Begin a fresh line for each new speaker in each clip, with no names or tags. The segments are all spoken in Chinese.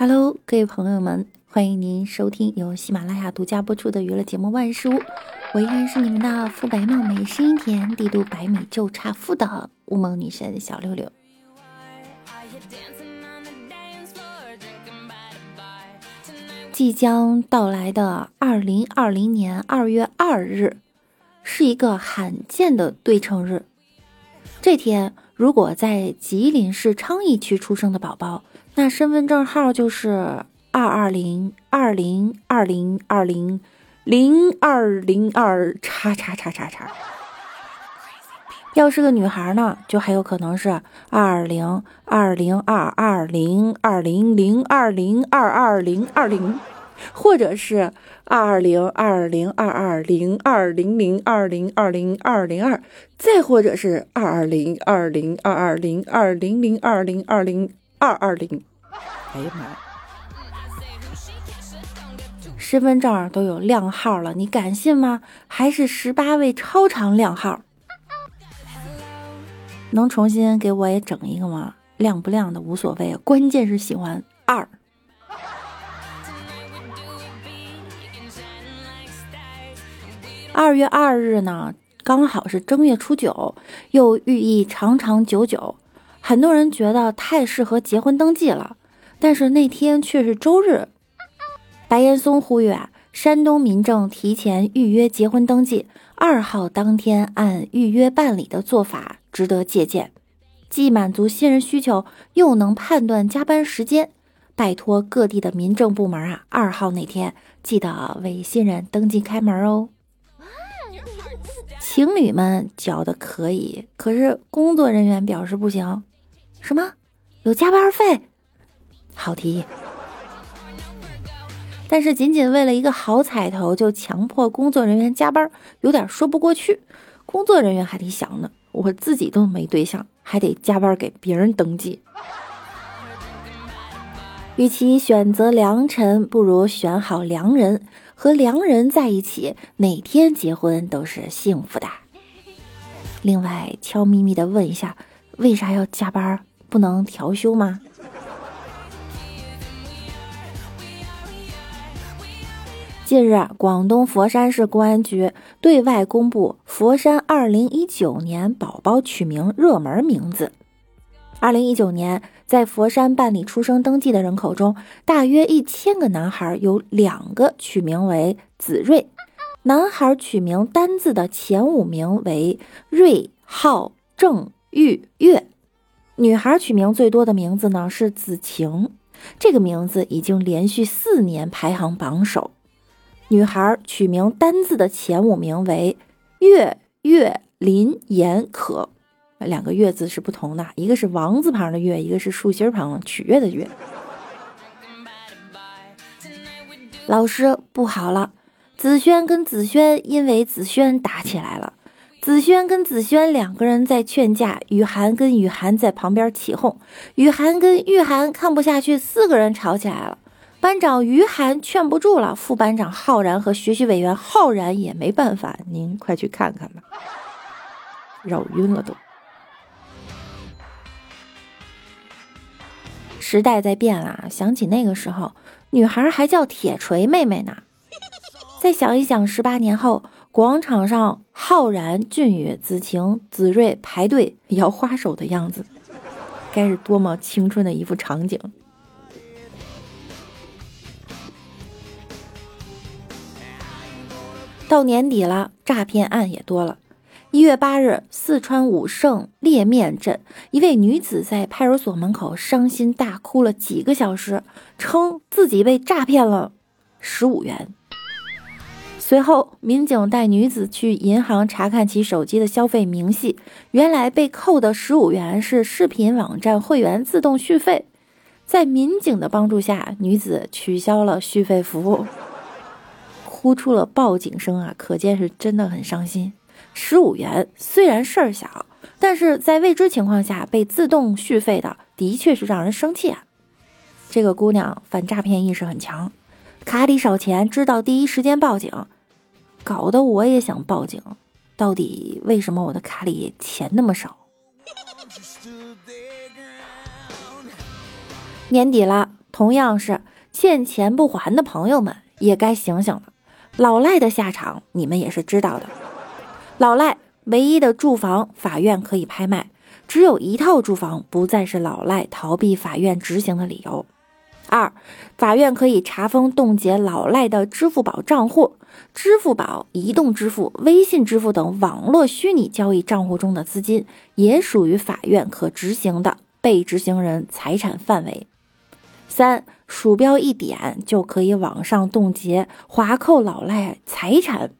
Hello，各位朋友们，欢迎您收听由喜马拉雅独家播出的娱乐节目《万事屋》，我依然是你们的肤白貌美、声音甜、帝都百米就差富的乌蒙女神小六六。即将到来的二零二零年二月二日，是一个罕见的对称日。这天，如果在吉林市昌邑区出生的宝宝，那身份证号就是二二零二零二零二零零二零二叉叉叉叉叉。要是个女孩呢，就还有可能是二零二零二二零二零零二零二二零二零，或者是二零二零二二零二零零二零二零二零二，再或者是二二零二零二二零二零零二零二零二二零。哎呀妈呀！身份证都有靓号了，你敢信吗？还是十八位超长靓号。能重新给我也整一个吗？亮不亮的无所谓，关键是喜欢二。二月二日呢，刚好是正月初九，又寓意长长久久，很多人觉得太适合结婚登记了。但是那天却是周日。白岩松呼吁啊，山东民政提前预约结婚登记，二号当天按预约办理的做法。值得借鉴，既满足新人需求，又能判断加班时间。拜托各地的民政部门啊，二号那天记得为新人登记开门哦。情侣们觉得可以，可是工作人员表示不行。什么？有加班费？好提议。但是仅仅为了一个好彩头就强迫工作人员加班，有点说不过去。工作人员还得想呢。我自己都没对象，还得加班给别人登记。与其选择良辰，不如选好良人。和良人在一起，每天结婚都是幸福的。另外，悄咪咪的问一下，为啥要加班？不能调休吗？近日，广东佛山市公安局对外公布佛山2019年宝宝取名热门名字。2019年，在佛山办理出生登记的人口中，大约一千个男孩有两个取名为子睿，男孩取名单字的前五名为瑞、浩、正、玉、月，女孩取名最多的名字呢是子晴，这个名字已经连续四年排行榜首。女孩取名单字的前五名为月、月、林、言、可，两个月字是不同的，一个是王字旁的月，一个是竖心旁取悦的悦。老师不好了，子轩跟子轩因为子轩打起来了，子轩跟子轩两个人在劝架，雨涵跟雨涵在旁边起哄，雨涵跟玉涵看不下去，四个人吵起来了。班长于涵劝不住了，副班长浩然和学习委员浩然也没办法，您快去看看吧，绕晕了都。时代在变啦，想起那个时候，女孩还叫铁锤妹妹呢。再想一想，十八年后，广场上浩然、俊宇、子晴、子睿排队摇花手的样子，该是多么青春的一幅场景。到年底了，诈骗案也多了。一月八日，四川武胜烈面镇一位女子在派出所门口伤心大哭了几个小时，称自己被诈骗了十五元。随后，民警带女子去银行查看其手机的消费明细，原来被扣的十五元是视频网站会员自动续费。在民警的帮助下，女子取消了续费服务。呼出了报警声啊！可见是真的很伤心。十五元虽然事儿小，但是在未知情况下被自动续费的，的确是让人生气啊。这个姑娘反诈骗意识很强，卡里少钱知道第一时间报警，搞得我也想报警。到底为什么我的卡里钱那么少？年底了，同样是欠钱不还的朋友们也该醒醒了。老赖的下场你们也是知道的。老赖唯一的住房，法院可以拍卖，只有一套住房不再是老赖逃避法院执行的理由。二，法院可以查封冻结老赖的支付宝账户、支付宝、移动支付、微信支付等网络虚拟交易账户中的资金，也属于法院可执行的被执行人财产范围。三，鼠标一点就可以网上冻结、划扣老赖财产。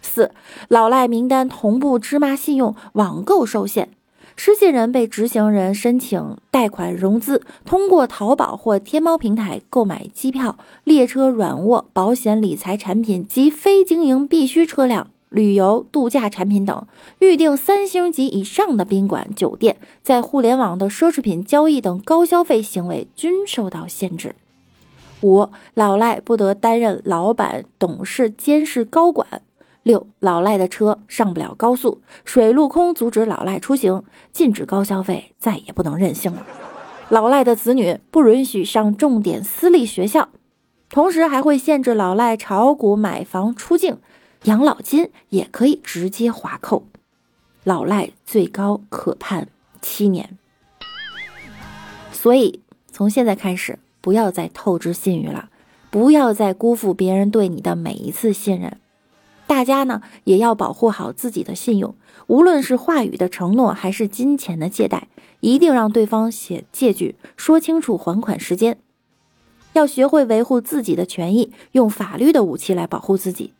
四，老赖名单同步芝麻信用网购受限。失信人被执行人申请贷款融资，通过淘宝或天猫平台购买机票、列车软卧、保险、理财产品及非经营必需车辆、旅游度假产品等，预订三星级以上的宾馆、酒店，在互联网的奢侈品交易等高消费行为均受到限制。五，老赖不得担任老板、董事、监事、高管。六老赖的车上不了高速，水陆空阻止老赖出行，禁止高消费，再也不能任性了。老赖的子女不允许上重点私立学校，同时还会限制老赖炒股、买房、出境，养老金也可以直接划扣。老赖最高可判七年。所以从现在开始，不要再透支信誉了，不要再辜负别人对你的每一次信任。大家呢也要保护好自己的信用，无论是话语的承诺还是金钱的借贷，一定让对方写借据，说清楚还款时间。要学会维护自己的权益，用法律的武器来保护自己。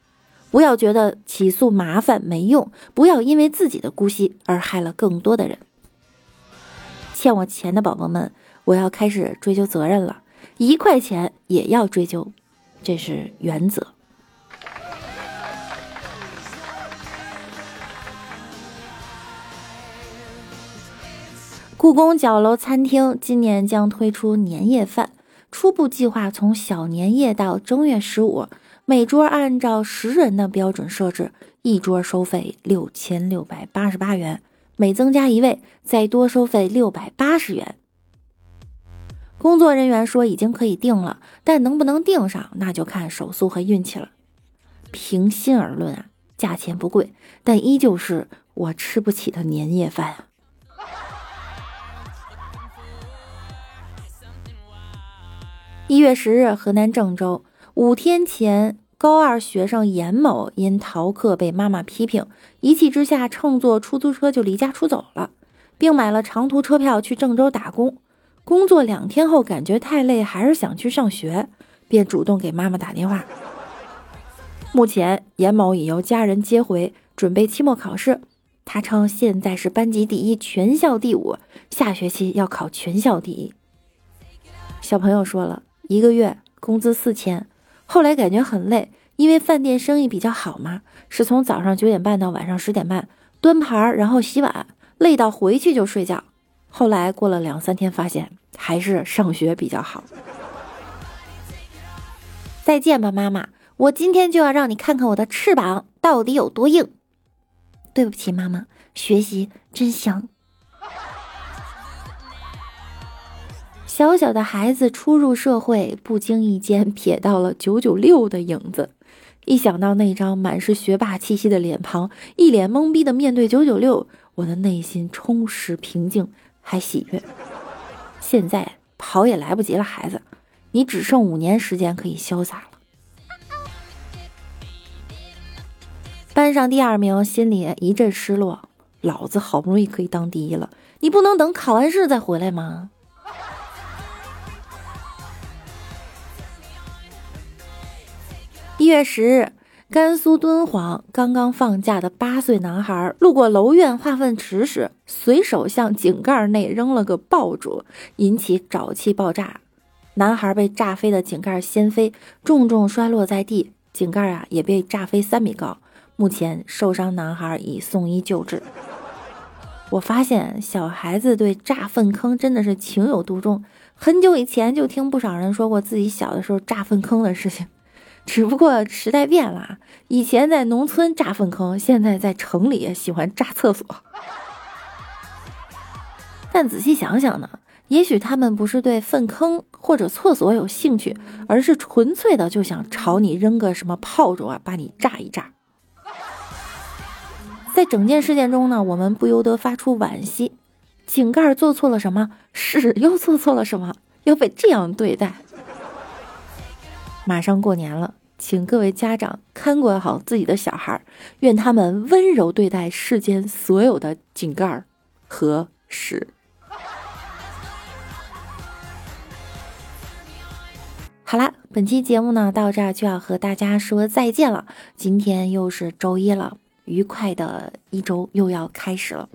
不要觉得起诉麻烦没用，不要因为自己的姑息而害了更多的人。欠我钱的宝宝们，我要开始追究责任了，一块钱也要追究，这是原则。故宫角楼餐厅今年将推出年夜饭，初步计划从小年夜到正月十五，每桌按照十人的标准设置，一桌收费六千六百八十八元，每增加一位再多收费六百八十元。工作人员说已经可以订了，但能不能订上，那就看手速和运气了。平心而论啊，价钱不贵，但依旧是我吃不起的年夜饭啊。一月十日，河南郑州五天前，高二学生严某因逃课被妈妈批评，一气之下乘坐出租车就离家出走了，并买了长途车票去郑州打工。工作两天后，感觉太累，还是想去上学，便主动给妈妈打电话。目前，严某已由家人接回，准备期末考试。他称现在是班级第一，全校第五，下学期要考全校第一。小朋友说了。一个月工资四千，后来感觉很累，因为饭店生意比较好嘛，是从早上九点半到晚上十点半，端盘然后洗碗，累到回去就睡觉。后来过了两三天，发现还是上学比较好。再见吧，妈妈，我今天就要让你看看我的翅膀到底有多硬。对不起，妈妈，学习真香。小小的孩子初入社会，不经意间瞥到了九九六的影子。一想到那张满是学霸气息的脸庞，一脸懵逼的面对九九六，我的内心充实、平静，还喜悦。现在跑也来不及了，孩子，你只剩五年时间可以潇洒了。班上第二名，心里一阵失落。老子好不容易可以当第一了，你不能等考完试再回来吗？一月十日，甘肃敦煌刚刚放假的八岁男孩路过楼院化粪池时，随手向井盖内扔了个爆竹，引起沼气爆炸，男孩被炸飞的井盖掀飞，重重摔落在地，井盖啊也被炸飞三米高。目前受伤男孩已送医救治。我发现小孩子对炸粪坑真的是情有独钟，很久以前就听不少人说过自己小的时候炸粪坑的事情。只不过时代变了，以前在农村炸粪坑，现在在城里喜欢炸厕所。但仔细想想呢，也许他们不是对粪坑或者厕所有兴趣，而是纯粹的就想朝你扔个什么炮竹啊，把你炸一炸。在整件事件中呢，我们不由得发出惋惜：井盖做错了什么？屎又做错了什么？要被这样对待？马上过年了，请各位家长看管好自己的小孩，愿他们温柔对待世间所有的井盖儿和屎。好啦，本期节目呢到这儿就要和大家说再见了。今天又是周一了，愉快的一周又要开始了。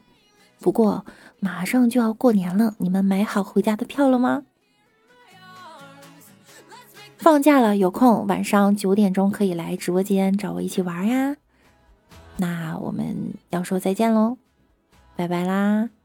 不过马上就要过年了，你们买好回家的票了吗？放假了有空晚上九点钟可以来直播间找我一起玩呀。那我们要说再见喽，拜拜啦。